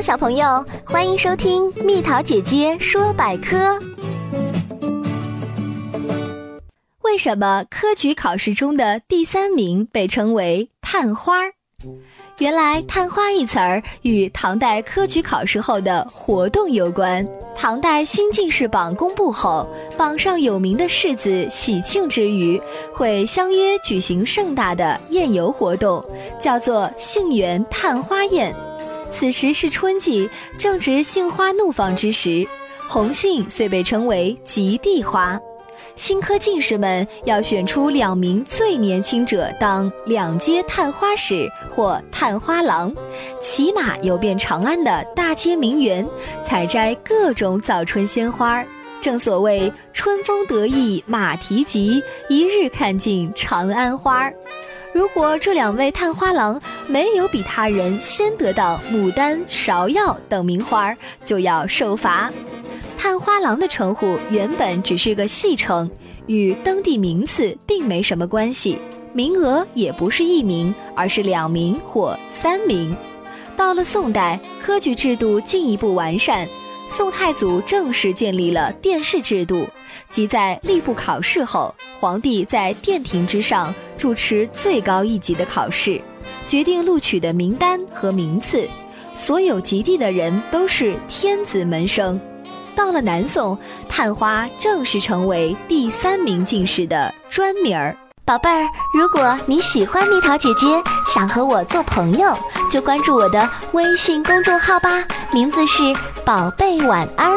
小朋友，欢迎收听蜜桃姐姐说百科。为什么科举考试中的第三名被称为探花？原来“探花”一词儿与唐代科举考试后的活动有关。唐代新进士榜公布后，榜上有名的士子喜庆之余，会相约举行盛大的宴游活动，叫做杏园探花宴。此时是春季，正值杏花怒放之时，红杏遂被称为极地花。新科进士们要选出两名最年轻者当两街探花使或探花郎，骑马游遍长安的大街名园，采摘各种早春鲜花。正所谓春风得意马蹄疾，一日看尽长安花。如果这两位探花郎没有比他人先得到牡丹、芍药等名花，就要受罚。探花郎的称呼原本只是个戏称，与登第名次并没什么关系，名额也不是一名，而是两名或三名。到了宋代，科举制度进一步完善，宋太祖正式建立了殿试制度，即在吏部考试后，皇帝在殿庭之上主持最高一级的考试，决定录取的名单和名次，所有及第的人都是天子门生。到了南宋，探花正式成为第三名进士的专名儿。宝贝儿，如果你喜欢蜜桃姐姐，想和我做朋友，就关注我的微信公众号吧，名字是“宝贝晚安”。